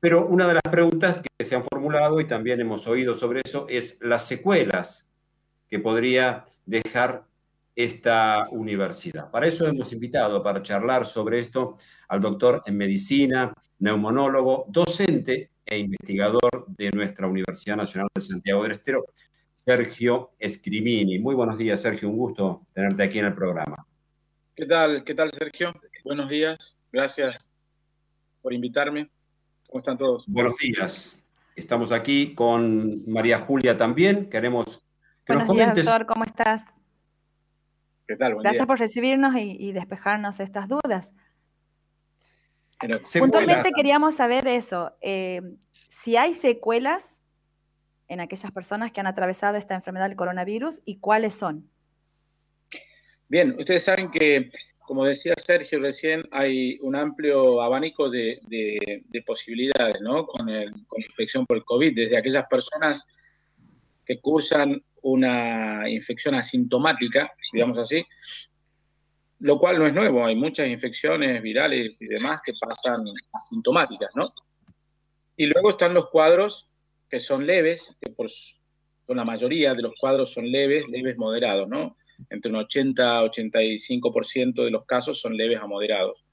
Pero una de las preguntas que se han formulado y también hemos oído sobre eso es las secuelas que podría dejar esta universidad. Para eso hemos invitado, para charlar sobre esto, al doctor en medicina, neumonólogo, docente e investigador de nuestra Universidad Nacional de Santiago del Estero, Sergio Escrimini. Muy buenos días, Sergio, un gusto tenerte aquí en el programa. ¿Qué tal? ¿Qué tal, Sergio? Buenos días, gracias por invitarme. ¿Cómo están todos? Buenos días. Estamos aquí con María Julia también. Queremos que nos comentes. Días, doctor, ¿cómo estás? ¿Qué tal? Gracias por recibirnos y, despejarnos estas dudas. Puntualmente queríamos saber eso, eh, si hay secuelas en aquellas personas que han atravesado esta enfermedad del coronavirus y cuáles son. Bien, ustedes saben que, como decía Sergio recién, hay un amplio abanico de, posibilidades ¿no? con, con la infección por el COVID, desde aquellas personas que cursan una infección asintomática, digamos así, lo cual no es nuevo, hay muchas infecciones virales y demás que pasan asintomáticas, ¿no? Y luego están los cuadros que son leves, que por, la mayoría de los cuadros son leves, leves moderados, ¿no? Entre un 80 85% de los casos son leves a moderados.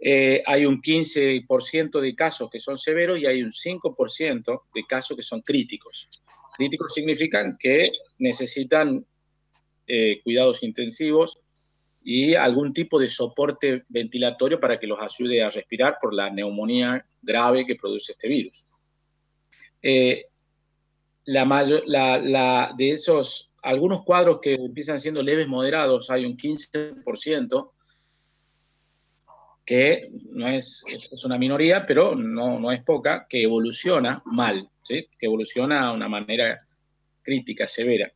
Eh, hay un 15% de casos que son severos y hay un 5% de casos que son críticos. Críticos significan que necesitan eh, cuidados intensivos y algún tipo de soporte ventilatorio para que los ayude a respirar por la neumonía grave que produce este virus. Eh, la, de esos, algunos cuadros que empiezan siendo leves moderados, hay un 15%, que no es, es, una minoría, pero no, no, es poca, que evoluciona mal, que evoluciona de una manera crítica, severa.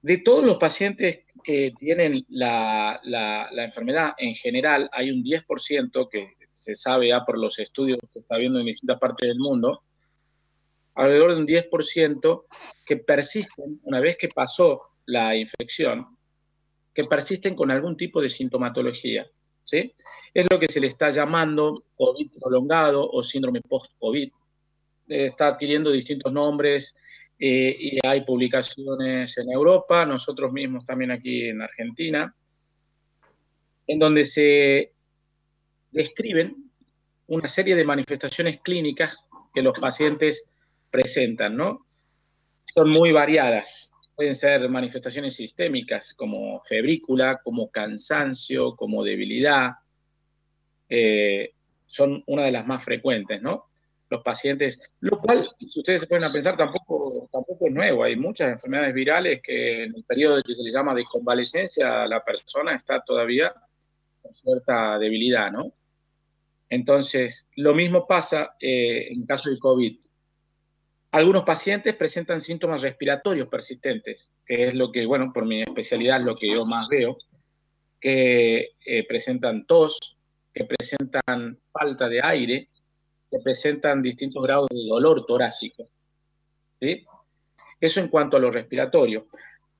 De todos los pacientes que tienen la, la, la enfermedad en general, hay un 10% que se sabe ya por los estudios que está viendo en distintas partes del mundo, alrededor de un 10% que persisten, una vez que pasó la infección, que persisten con algún tipo de sintomatología. ¿sí? Es lo que se le está llamando COVID prolongado o síndrome post-COVID. Está adquiriendo distintos nombres eh, y hay publicaciones en Europa, nosotros mismos también aquí en Argentina, en donde se describen una serie de manifestaciones clínicas que los pacientes presentan, ¿no? Son muy variadas pueden ser manifestaciones sistémicas como febrícula, como cansancio, como debilidad. Eh, son una de las más frecuentes, ¿no? Los pacientes, lo cual, si ustedes se pueden a pensar, tampoco, tampoco es nuevo. Hay muchas enfermedades virales que en el periodo que se le llama de convalecencia, la persona está todavía con cierta debilidad, ¿no? Entonces, lo mismo pasa eh, en caso de COVID. Algunos pacientes presentan síntomas respiratorios persistentes, que es lo que, bueno, por mi especialidad, lo que yo más veo, que eh, presentan tos, que presentan falta de aire, que presentan distintos grados de dolor torácico. ¿sí? Eso en cuanto a lo respiratorio.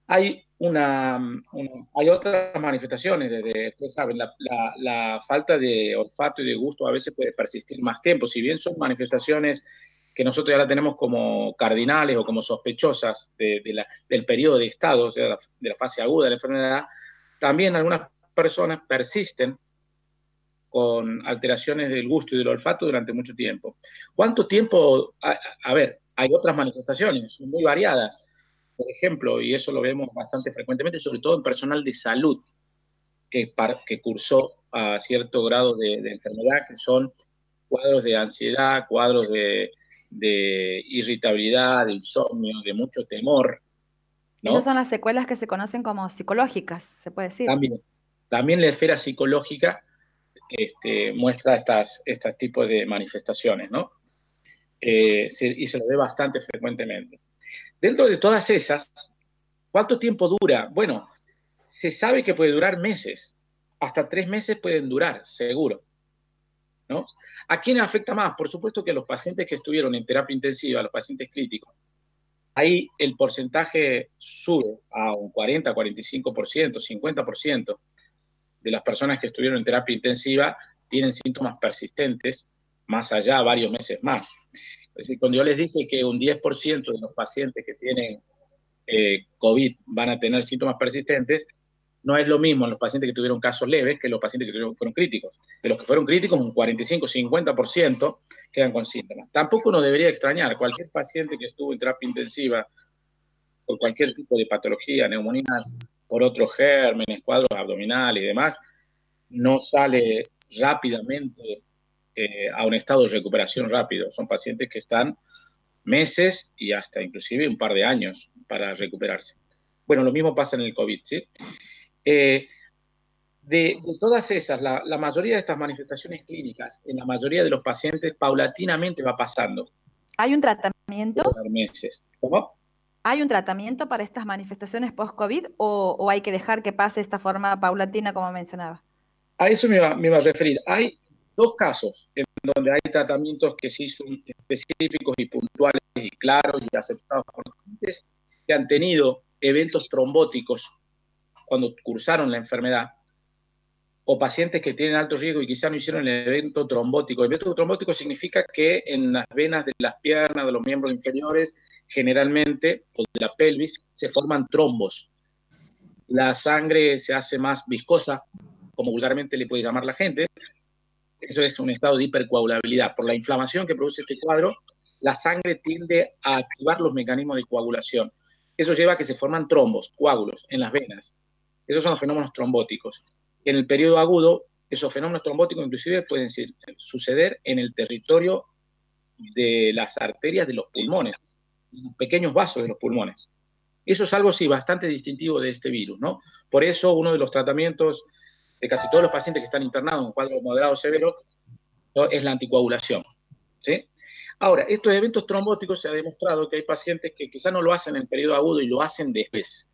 Hay, una, hay otras manifestaciones, de, ustedes saben, la, la, falta de olfato y de gusto a veces puede persistir más tiempo, si bien son manifestaciones que nosotros ya la tenemos como cardinales o como sospechosas del periodo de estado, o sea, de la fase aguda de la enfermedad, también algunas personas persisten con alteraciones del gusto y del olfato durante mucho tiempo. ¿Cuánto tiempo? A, ver, hay otras manifestaciones, muy variadas. Por ejemplo, y eso lo vemos bastante frecuentemente, sobre todo en personal de salud que, que cursó a cierto grado de enfermedad, que son cuadros de ansiedad, cuadros de, de irritabilidad, de insomnio, de mucho temor. Esas son las secuelas que se conocen como psicológicas, se puede decir. También, también la esfera psicológica este, muestra estas, estos tipos de manifestaciones, ¿no? Eh, y se lo ve bastante frecuentemente. Dentro de todas esas, ¿cuánto tiempo dura? Bueno, se sabe que puede durar meses, hasta tres meses pueden durar, seguro. ¿A quién afecta más? Por supuesto que a los pacientes que estuvieron en terapia intensiva, los pacientes críticos. Ahí el porcentaje sube a un 40, 45%, 50% de las personas que estuvieron en terapia intensiva tienen síntomas persistentes más allá, varios meses más. Es decir, cuando yo les dije que un 10% de los pacientes que tienen eh, COVID van a tener síntomas persistentes, no es lo mismo en los pacientes que tuvieron casos leves que los pacientes que fueron críticos. De los que fueron críticos, un 45-50% quedan con síntomas. Tampoco nos debería extrañar, cualquier paciente que estuvo en terapia intensiva por cualquier tipo de patología, neumonías, por otros gérmenes, cuadros abdominales y demás, no sale rápidamente eh, a un estado de recuperación rápido. Son pacientes que están meses y hasta inclusive un par de años para recuperarse. Bueno, lo mismo pasa en el COVID, ¿sí? Eh, de, todas esas, la, mayoría de estas manifestaciones clínicas, en la mayoría de los pacientes, paulatinamente va pasando. ¿Hay un tratamiento? meses. ¿Cómo? ¿Hay un tratamiento para estas manifestaciones post-COVID o, hay que dejar que pase esta forma paulatina, como mencionaba? A eso me iba, me iba a referir. Hay dos casos en donde hay tratamientos que sí son específicos y puntuales y claros y aceptados por los pacientes que han tenido eventos trombóticos cuando cursaron la enfermedad, o pacientes que tienen alto riesgo y quizá no hicieron el evento trombótico. El evento trombótico significa que en las venas de las piernas, de los miembros inferiores, generalmente, o de la pelvis, se forman trombos. La sangre se hace más viscosa, como vulgarmente le puede llamar la gente. Eso es un estado de hipercoagulabilidad. Por la inflamación que produce este cuadro, la sangre tiende a activar los mecanismos de coagulación. Eso lleva a que se forman trombos, coágulos, en las venas. Esos son los fenómenos trombóticos. En el periodo agudo, esos fenómenos trombóticos inclusive pueden suceder en el territorio de las arterias de los pulmones, pequeños vasos de los pulmones. Eso es algo, sí, bastante distintivo de este virus, ¿no? Por eso uno de los tratamientos de casi todos los pacientes que están internados en cuadro moderado severo es la anticoagulación, ¿sí? Ahora, estos eventos trombóticos se ha demostrado que hay pacientes que quizás no lo hacen en el periodo agudo y lo hacen después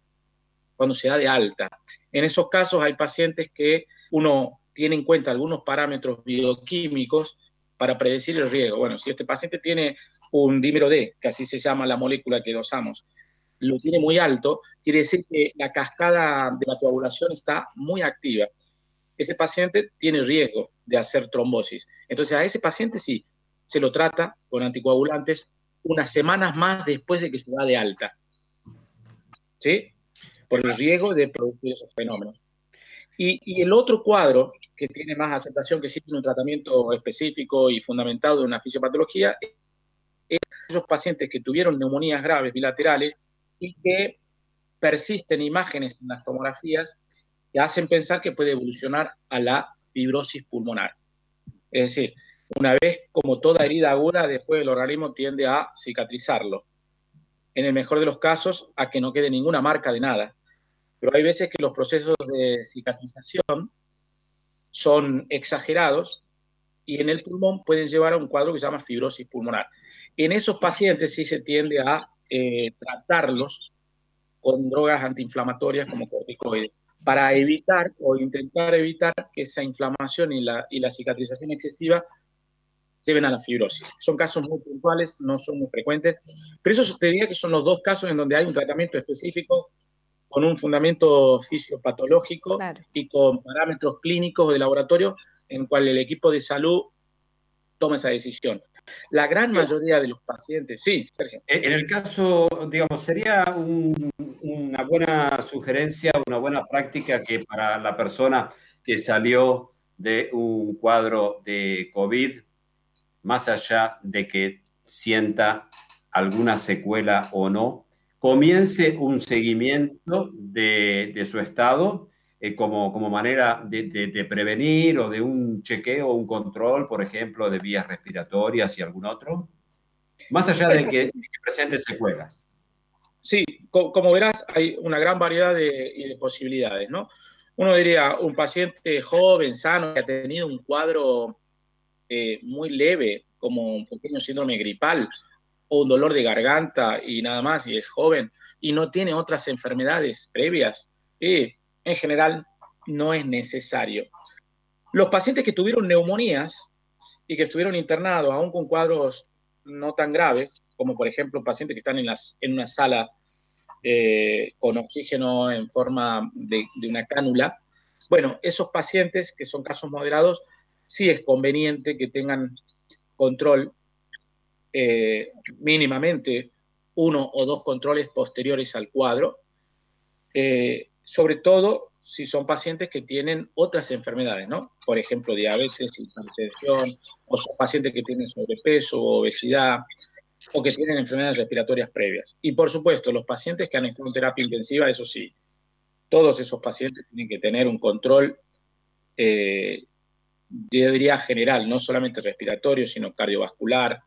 cuando se da de alta. En esos casos hay pacientes que uno tiene en cuenta algunos parámetros bioquímicos para predecir el riesgo. Bueno, si este paciente tiene un dímero D, que así se llama la molécula que dosamos, lo tiene muy alto, quiere decir que la cascada de la coagulación está muy activa. Ese paciente tiene riesgo de hacer trombosis. Entonces a ese paciente sí, se lo trata con anticoagulantes unas semanas más después de que se da de alta. ¿Sí? Por el riesgo de producir esos fenómenos. Y, el otro cuadro que tiene más aceptación, que sí tiene un tratamiento específico y fundamentado de una fisiopatología, es esos pacientes que tuvieron neumonías graves bilaterales y que persisten imágenes en las tomografías que hacen pensar que puede evolucionar a la fibrosis pulmonar. Es decir, una vez como toda herida aguda, después el organismo tiende a cicatrizarlo. En el mejor de los casos, a que no quede ninguna marca de nada pero hay veces que los procesos de cicatrización son exagerados y en el pulmón pueden llevar a un cuadro que se llama fibrosis pulmonar. En esos pacientes sí se tiende a eh, tratarlos con drogas antiinflamatorias como corticoides para evitar o intentar evitar que esa inflamación y la, y la cicatrización excesiva lleven a la fibrosis. Son casos muy puntuales, no son muy frecuentes, pero eso te diría que son los dos casos en donde hay un tratamiento específico con un fundamento fisiopatológico y con parámetros clínicos de laboratorio en cual el equipo de salud toma esa decisión. La gran mayoría de los pacientes, sí, Sergio. En el caso, digamos, sería una buena sugerencia, una buena práctica que para la persona que salió de un cuadro de COVID, más allá de que sienta alguna secuela o no, comience un seguimiento de, su estado eh, como, como, manera de, prevenir o de un chequeo o un control, por ejemplo, de vías respiratorias y algún otro? Más allá de que, presente secuelas. Sí, como verás, hay una gran variedad de, posibilidades, ¿no? Uno diría, un paciente joven, sano, que ha tenido un cuadro eh, muy leve, como un pequeño síndrome gripal, o un dolor de garganta y nada más, y es joven, y no tiene otras enfermedades previas, y en general no es necesario. Los pacientes que tuvieron neumonías y que estuvieron internados, aún con cuadros no tan graves, como por ejemplo pacientes que están en, las, en una sala eh, con oxígeno en forma de, de una cánula, bueno, esos pacientes que son casos moderados, sí es conveniente que tengan control, eh, mínimamente uno o dos controles posteriores al cuadro, eh, sobre todo si son pacientes que tienen otras enfermedades, ¿no? Por ejemplo, diabetes, hipertensión, o son pacientes que tienen sobrepeso obesidad, o que tienen enfermedades respiratorias previas. Y por supuesto, los pacientes que han estado en terapia intensiva, eso sí, todos esos pacientes tienen que tener un control, eh, yo diría general, no solamente respiratorio, sino cardiovascular,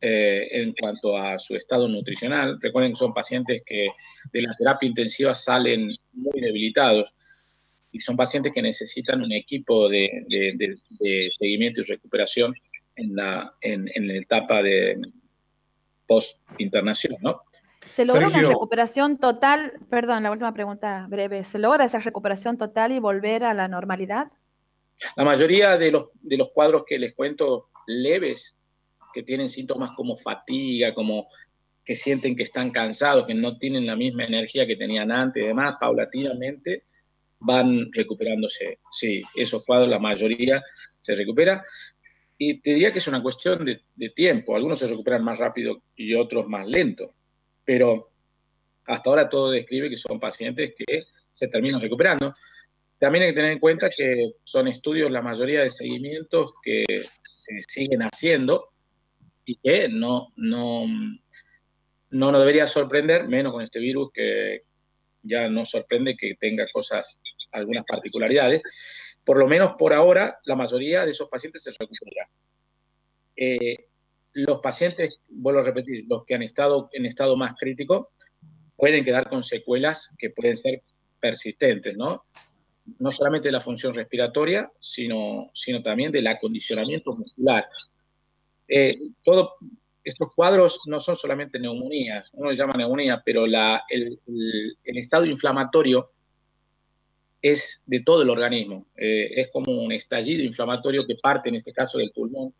eh, en cuanto a su estado nutricional. Recuerden que son pacientes que de la terapia intensiva salen muy debilitados y son pacientes que necesitan un equipo de, seguimiento y recuperación en la, en, la etapa de post-internación, ¿no? ¿Se logra una recuperación total? Perdón, la última pregunta breve. ¿Se logra esa recuperación total y volver a la normalidad? La mayoría de los, de los cuadros que les cuento leves, que tienen síntomas como fatiga, como que sienten que están cansados, que no tienen la misma energía que tenían antes y demás, paulatinamente van recuperándose. Sí, esos cuadros, la mayoría se recupera. Y te diría que es una cuestión de, tiempo. Algunos se recuperan más rápido y otros más lento. Pero hasta ahora todo describe que son pacientes que se terminan recuperando. También hay que tener en cuenta que son estudios, la mayoría de seguimientos que se siguen haciendo y que no, no, no nos debería sorprender, menos con este virus que, ya no sorprende que tenga cosas, algunas particularidades. Por lo menos por ahora, la mayoría de esos pacientes se recuperan. Eh, los pacientes, vuelvo a repetir, los que han estado en estado más crítico, pueden quedar con secuelas que pueden ser persistentes, ¿no? No solamente de la función respiratoria, sino, sino también del acondicionamiento muscular. Eh, todo, estos cuadros no son solamente neumonías, uno le llama neumonía, pero el, estado inflamatorio es de todo el organismo. Eh, es como un estallido inflamatorio que parte, en este caso, del pulmón,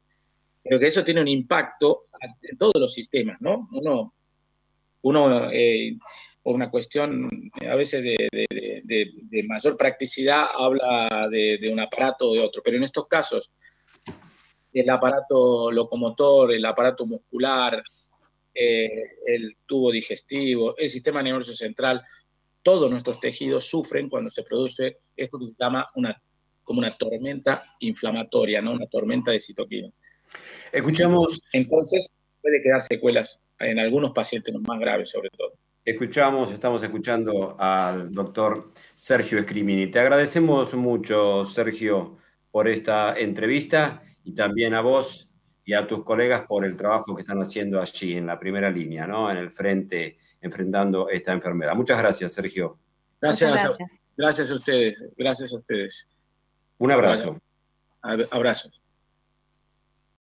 pero que eso tiene un impacto en todos los sistemas, ¿no? Uno, uno eh, por una cuestión a veces de, mayor practicidad, habla de, un aparato o de otro, pero en estos casos el aparato locomotor, el aparato muscular, eh, el tubo digestivo, el sistema nervioso central, todos nuestros tejidos sufren cuando se produce esto que se llama una, como una tormenta inflamatoria, ¿no? una tormenta de citoquina. Escuchamos. Entonces, puede quedar secuelas en algunos pacientes más graves, sobre todo. Escuchamos, estamos escuchando al doctor Sergio Escrimini. Te agradecemos mucho, Sergio, por esta entrevista y también a vos y a tus colegas por el trabajo que están haciendo allí en la primera línea, ¿no? En el frente, enfrentando esta enfermedad. Muchas gracias, Sergio. Gracias, gracias. A, gracias a ustedes, gracias a ustedes. Un abrazo. Abrazos.